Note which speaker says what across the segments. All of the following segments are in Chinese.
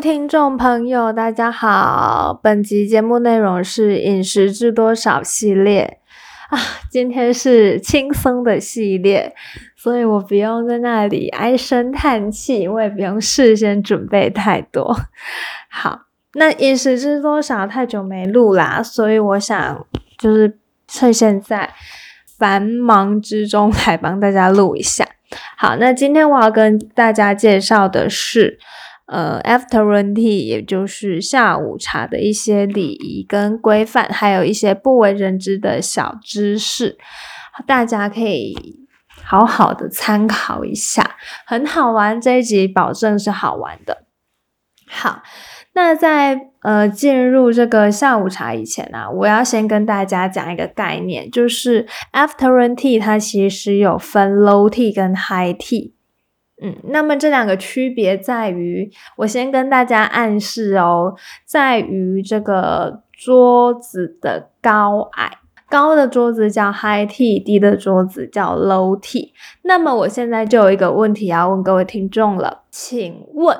Speaker 1: 听众朋友，大家好！本集节目内容是饮食知多少系列啊，今天是轻松的系列，所以我不用在那里唉声叹气，我也不用事先准备太多。好，那饮食知多少太久没录啦，所以我想就是趁现在繁忙之中来帮大家录一下。好，那今天我要跟大家介绍的是。呃，afternoon tea，也就是下午茶的一些礼仪跟规范，还有一些不为人知的小知识，大家可以好好的参考一下，很好玩。这一集保证是好玩的。好，那在呃进入这个下午茶以前呢，我要先跟大家讲一个概念，就是 afternoon tea 它其实有分 low tea 跟 high tea。嗯，那么这两个区别在于，我先跟大家暗示哦，在于这个桌子的高矮，高的桌子叫 high tea，低的桌子叫 low tea。那么我现在就有一个问题要问各位听众了，请问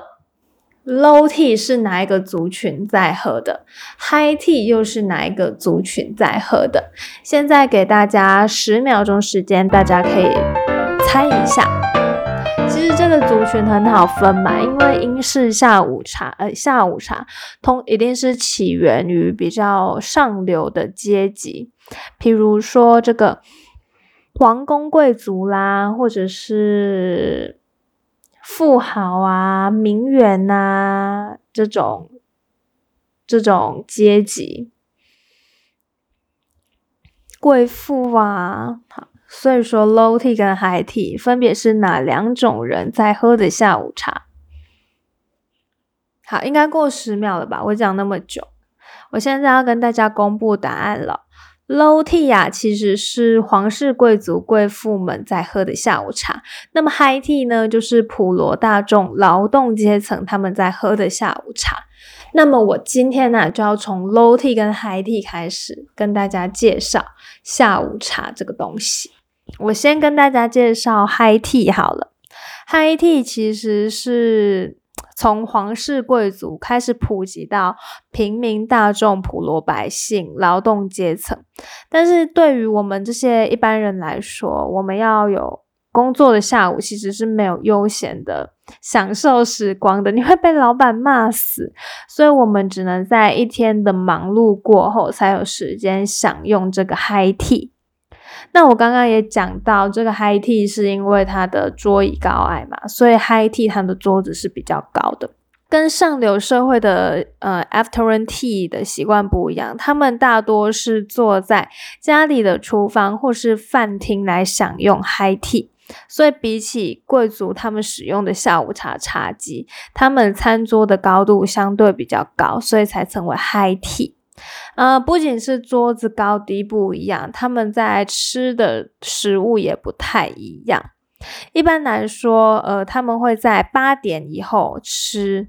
Speaker 1: low tea 是哪一个族群在喝的？high tea 又是哪一个族群在喝的？现在给大家十秒钟时间，大家可以猜一下。族群很好分嘛，因为英式下午茶，呃，下午茶通一定是起源于比较上流的阶级，譬如说这个王公贵族啦，或者是富豪啊、名媛呐这种这种阶级，贵妇啊，好。所以说，low tea 跟 high tea 分别是哪两种人在喝的下午茶？好，应该过十秒了吧？我讲那么久，我现在要跟大家公布答案了。low tea 呀，其实是皇室贵族贵妇们在喝的下午茶。那么 high tea 呢，就是普罗大众劳动阶层他们在喝的下午茶。那么我今天呢，就要从 low tea 跟 high tea 开始跟大家介绍下午茶这个东西。我先跟大家介绍 High Tea 好了，High Tea 其实是从皇室贵族开始普及到平民大众、普罗百姓、劳动阶层。但是对于我们这些一般人来说，我们要有工作的下午，其实是没有悠闲的享受时光的，你会被老板骂死。所以我们只能在一天的忙碌过后，才有时间享用这个 High Tea。那我刚刚也讲到，这个 high tea 是因为它的桌椅高矮嘛，所以 high tea 它的桌子是比较高的，跟上流社会的呃 afternoon tea 的习惯不一样，他们大多是坐在家里的厨房或是饭厅来享用 high tea，所以比起贵族他们使用的下午茶茶几，他们餐桌的高度相对比较高，所以才成为 high tea。呃，不仅是桌子高低不一样，他们在吃的食物也不太一样。一般来说，呃，他们会在八点以后吃。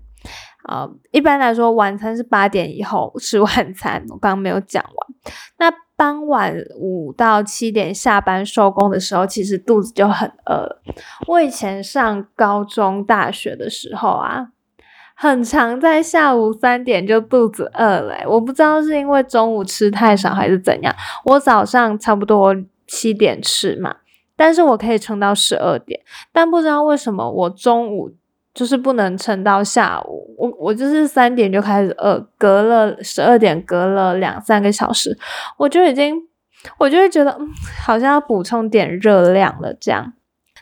Speaker 1: 呃，一般来说，晚餐是八点以后吃晚餐。我刚刚没有讲完。那傍晚五到七点下班收工的时候，其实肚子就很饿。我以前上高中、大学的时候啊。很常在下午三点就肚子饿了，我不知道是因为中午吃太少还是怎样。我早上差不多七点吃嘛，但是我可以撑到十二点，但不知道为什么我中午就是不能撑到下午。我我就是三点就开始饿，隔了十二点，隔了两三个小时，我就已经我就会觉得嗯，好像要补充点热量了这样。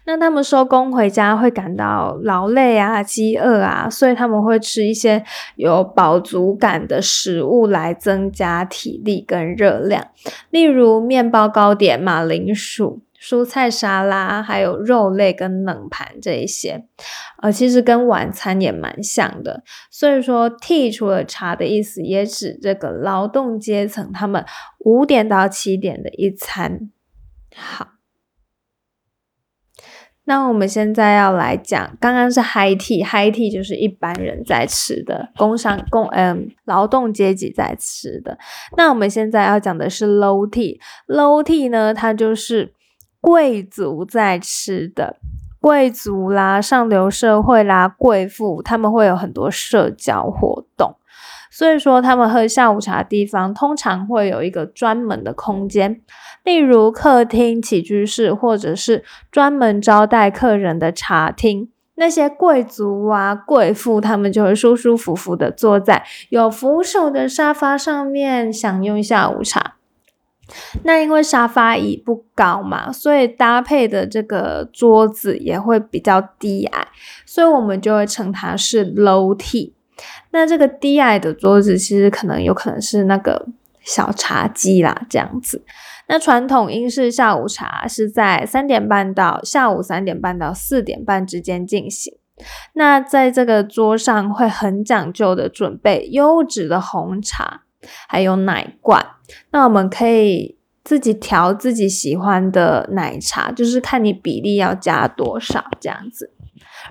Speaker 1: 那他们收工回家会感到劳累啊、饥饿啊，所以他们会吃一些有饱足感的食物来增加体力跟热量，例如面包、糕点、马铃薯、蔬菜沙拉，还有肉类跟冷盘这一些。呃，其实跟晚餐也蛮像的。所以说，tea 除了茶的意思，也指这个劳动阶层他们五点到七点的一餐。好。那我们现在要来讲，刚刚是 high tea，high tea 就是一般人在吃的，工商工嗯劳动阶级在吃的。那我们现在要讲的是 low tea，low tea 呢，它就是贵族在吃的，贵族啦、上流社会啦、贵妇，他们会有很多社交活动，所以说他们喝下午茶的地方通常会有一个专门的空间，例如客厅、起居室，或者是专门招待客人的茶厅。那些贵族啊、贵妇，他们就会舒舒服服的坐在有扶手的沙发上面，享用下午茶。那因为沙发椅不高嘛，所以搭配的这个桌子也会比较低矮，所以我们就会称它是 low tea。那这个低矮的桌子，其实可能有可能是那个小茶几啦，这样子。那传统英式下午茶是在三点半到下午三点半到四点半之间进行。那在这个桌上会很讲究的准备优质的红茶，还有奶罐。那我们可以自己调自己喜欢的奶茶，就是看你比例要加多少这样子。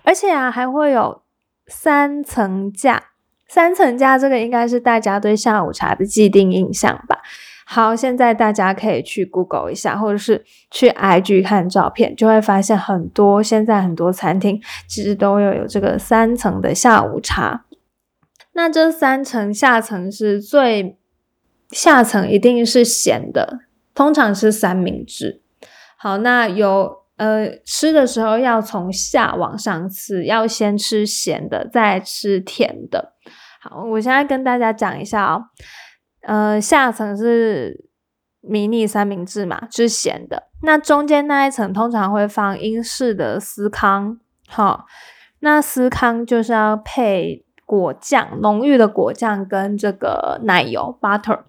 Speaker 1: 而且啊，还会有三层架。三层架这个应该是大家对下午茶的既定印象吧。好，现在大家可以去 Google 一下，或者是去 IG 看照片，就会发现很多现在很多餐厅其实都有有这个三层的下午茶。那这三层下层是最下层一定是咸的，通常是三明治。好，那有呃吃的时候要从下往上吃，要先吃咸的，再吃甜的。好，我现在跟大家讲一下哦。呃，下层是迷你三明治嘛，是咸的。那中间那一层通常会放英式的司康，好，那司康就是要配果酱，浓郁的果酱跟这个奶油 butter。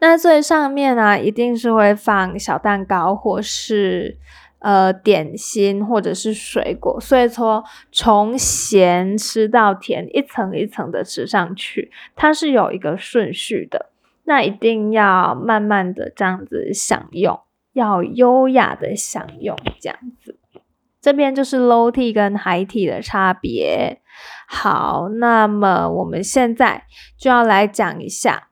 Speaker 1: 那最上面呢，一定是会放小蛋糕或是。呃，点心或者是水果，所以说从咸吃到甜，一层一层的吃上去，它是有一个顺序的。那一定要慢慢的这样子享用，要优雅的享用这样子。这边就是 low tea 跟 high tea 的差别。好，那么我们现在就要来讲一下。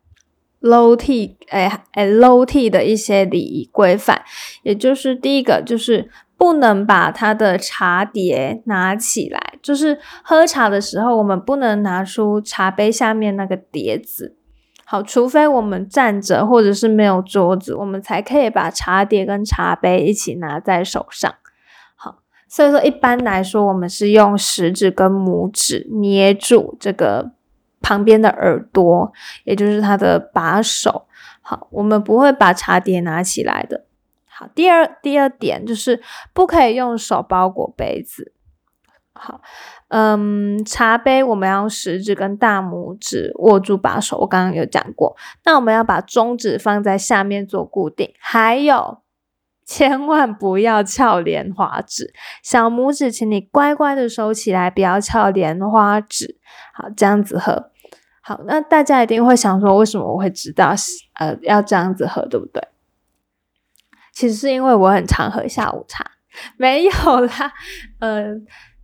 Speaker 1: Low tea，哎哎，low tea 的一些礼仪规范，也就是第一个就是不能把他的茶碟拿起来，就是喝茶的时候，我们不能拿出茶杯下面那个碟子。好，除非我们站着或者是没有桌子，我们才可以把茶碟跟茶杯一起拿在手上。好，所以说一般来说，我们是用食指跟拇指捏住这个。旁边的耳朵，也就是它的把手。好，我们不会把茶碟拿起来的。好，第二第二点就是不可以用手包裹杯子。好，嗯，茶杯我们要食指跟大拇指握住把手，我刚刚有讲过。那我们要把中指放在下面做固定，还有。千万不要翘莲花指，小拇指，请你乖乖的收起来，不要翘莲花指。好，这样子喝。好，那大家一定会想说，为什么我会知道呃要这样子喝，对不对？其实是因为我很常喝下午茶，没有啦，呃，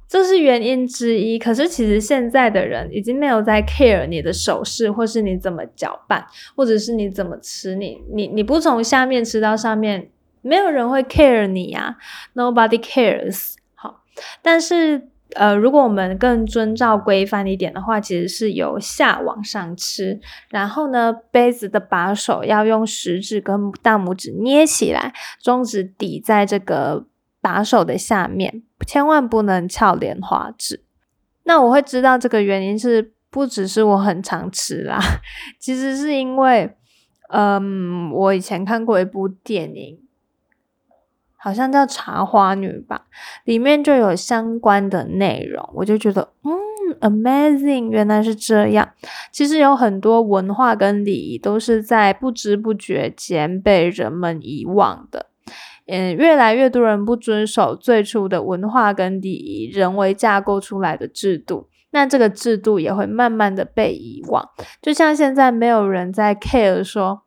Speaker 1: 这是原因之一。可是其实现在的人已经没有在 care 你的手势，或是你怎么搅拌，或者是你怎么吃，你你你不从下面吃到上面。没有人会 care 你呀，nobody cares。好，但是呃，如果我们更遵照规范一点的话，其实是由下往上吃，然后呢，杯子的把手要用食指跟大拇指捏起来，中指抵在这个把手的下面，千万不能翘莲花指。那我会知道这个原因是不只是我很常吃啦，其实是因为，嗯，我以前看过一部电影。好像叫《茶花女》吧，里面就有相关的内容，我就觉得，嗯，amazing，原来是这样。其实有很多文化跟礼仪都是在不知不觉间被人们遗忘的。嗯，越来越多人不遵守最初的文化跟礼仪，人为架构出来的制度，那这个制度也会慢慢的被遗忘。就像现在没有人在 care 说。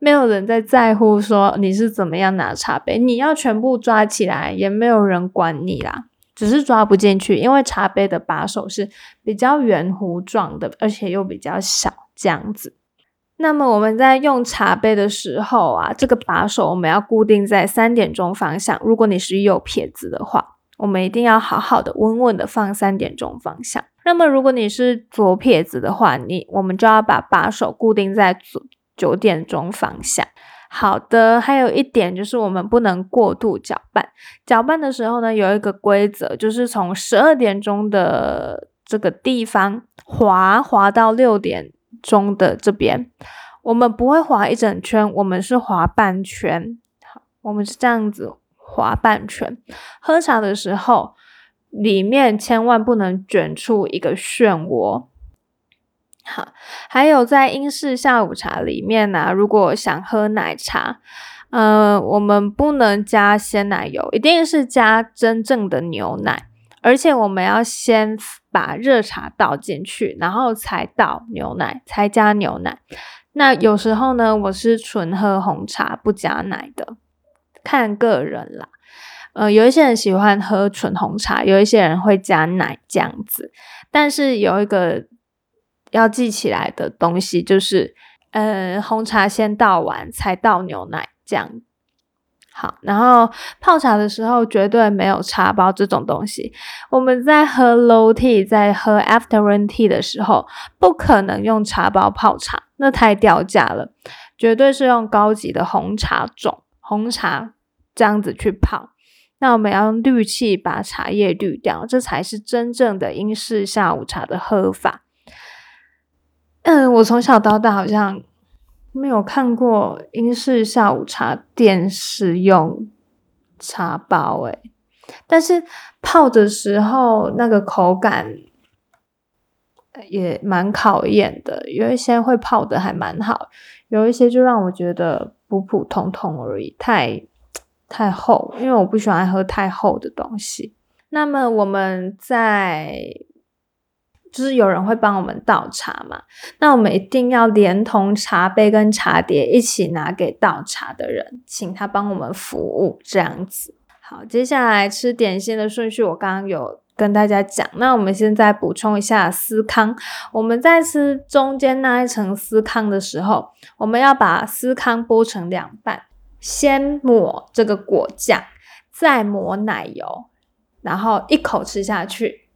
Speaker 1: 没有人在在乎说你是怎么样拿茶杯，你要全部抓起来，也没有人管你啦，只是抓不进去，因为茶杯的把手是比较圆弧状的，而且又比较小，这样子。那么我们在用茶杯的时候啊，这个把手我们要固定在三点钟方向。如果你是右撇子的话，我们一定要好好的、稳稳的放三点钟方向。那么，如果你是左撇子的话，你我们就要把把手固定在左九点钟方向。好的，还有一点就是我们不能过度搅拌。搅拌的时候呢，有一个规则，就是从十二点钟的这个地方滑滑到六点钟的这边，我们不会滑一整圈，我们是滑半圈。好，我们是这样子滑半圈。喝茶的时候。里面千万不能卷出一个漩涡。好，还有在英式下午茶里面呢，如果想喝奶茶，呃，我们不能加鲜奶油，一定是加真正的牛奶，而且我们要先把热茶倒进去，然后才倒牛奶，才加牛奶。那有时候呢，我是纯喝红茶不加奶的，看个人啦。呃，有一些人喜欢喝纯红茶，有一些人会加奶这样子。但是有一个要记起来的东西，就是呃，红茶先倒完才倒牛奶这样。好，然后泡茶的时候绝对没有茶包这种东西。我们在喝 low tea，在喝 afternoon tea 的时候，不可能用茶包泡茶，那太掉价了。绝对是用高级的红茶种红茶这样子去泡。那我们要用滤器把茶叶滤掉，这才是真正的英式下午茶的喝法。嗯，我从小到大好像没有看过英式下午茶店使用茶包，诶，但是泡的时候那个口感也蛮考验的，有一些会泡的还蛮好，有一些就让我觉得普普通通而已，太。太厚，因为我不喜欢喝太厚的东西。那么我们在就是有人会帮我们倒茶嘛？那我们一定要连同茶杯跟茶碟一起拿给倒茶的人，请他帮我们服务，这样子。好，接下来吃点心的顺序，我刚刚有跟大家讲。那我们现在补充一下司康。我们在吃中间那一层司康的时候，我们要把司康剥成两半。先抹这个果酱，再抹奶油，然后一口吃下去。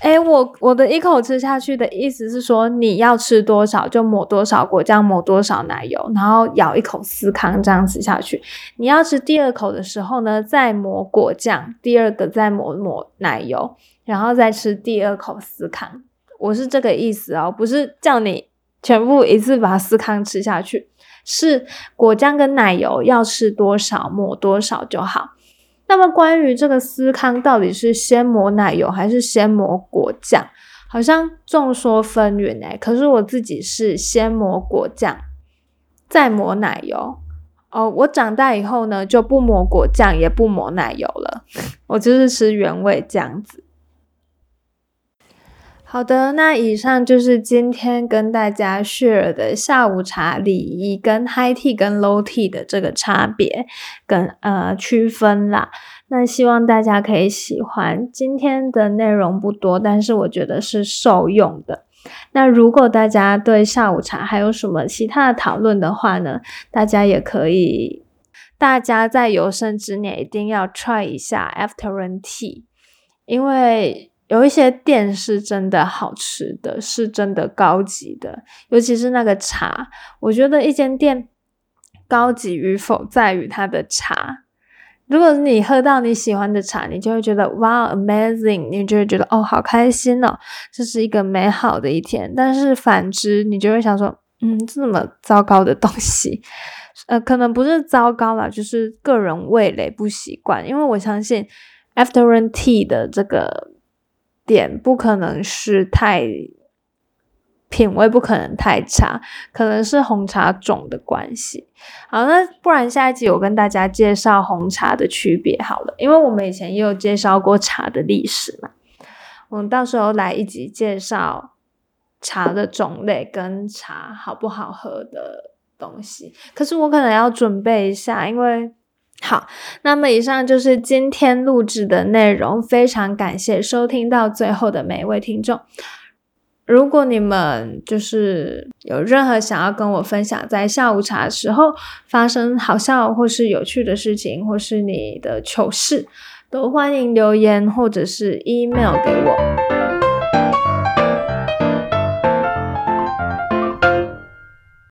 Speaker 1: 哎，我我的一口吃下去的意思是说，你要吃多少就抹多少果酱，抹多少奶油，然后咬一口司康这样子下去。你要吃第二口的时候呢，再抹果酱，第二个再抹抹奶油，然后再吃第二口司康。我是这个意思哦，不是叫你全部一次把司康吃下去。是果酱跟奶油要吃多少抹多少就好。那么关于这个司康到底是先抹奶油还是先抹果酱，好像众说纷纭哎。可是我自己是先抹果酱，再抹奶油。哦，我长大以后呢就不抹果酱也不抹奶油了，我就是吃原味这样子。好的，那以上就是今天跟大家 share 的下午茶礼仪跟 high tea 跟 low tea 的这个差别跟呃区分啦。那希望大家可以喜欢今天的内容不多，但是我觉得是受用的。那如果大家对下午茶还有什么其他的讨论的话呢，大家也可以，大家在有生之年一定要 try 一下 afternoon tea，因为。有一些店是真的好吃的，是真的高级的，尤其是那个茶。我觉得一间店高级与否在于它的茶。如果你喝到你喜欢的茶，你就会觉得哇，amazing！你就会觉得哦，好开心哦，这是一个美好的一天。但是反之，你就会想说，嗯，这么糟糕的东西，呃，可能不是糟糕了，就是个人味蕾不习惯。因为我相信 afternoon tea 的这个。点不可能是太品味，不可能太差，可能是红茶种的关系。好，那不然下一集我跟大家介绍红茶的区别好了，因为我们以前也有介绍过茶的历史嘛。我们到时候来一集介绍茶的种类跟茶好不好喝的东西。可是我可能要准备一下，因为。好，那么以上就是今天录制的内容。非常感谢收听到最后的每一位听众。如果你们就是有任何想要跟我分享在下午茶时候发生好笑或是有趣的事情，或是你的糗事，都欢迎留言或者是 email 给我。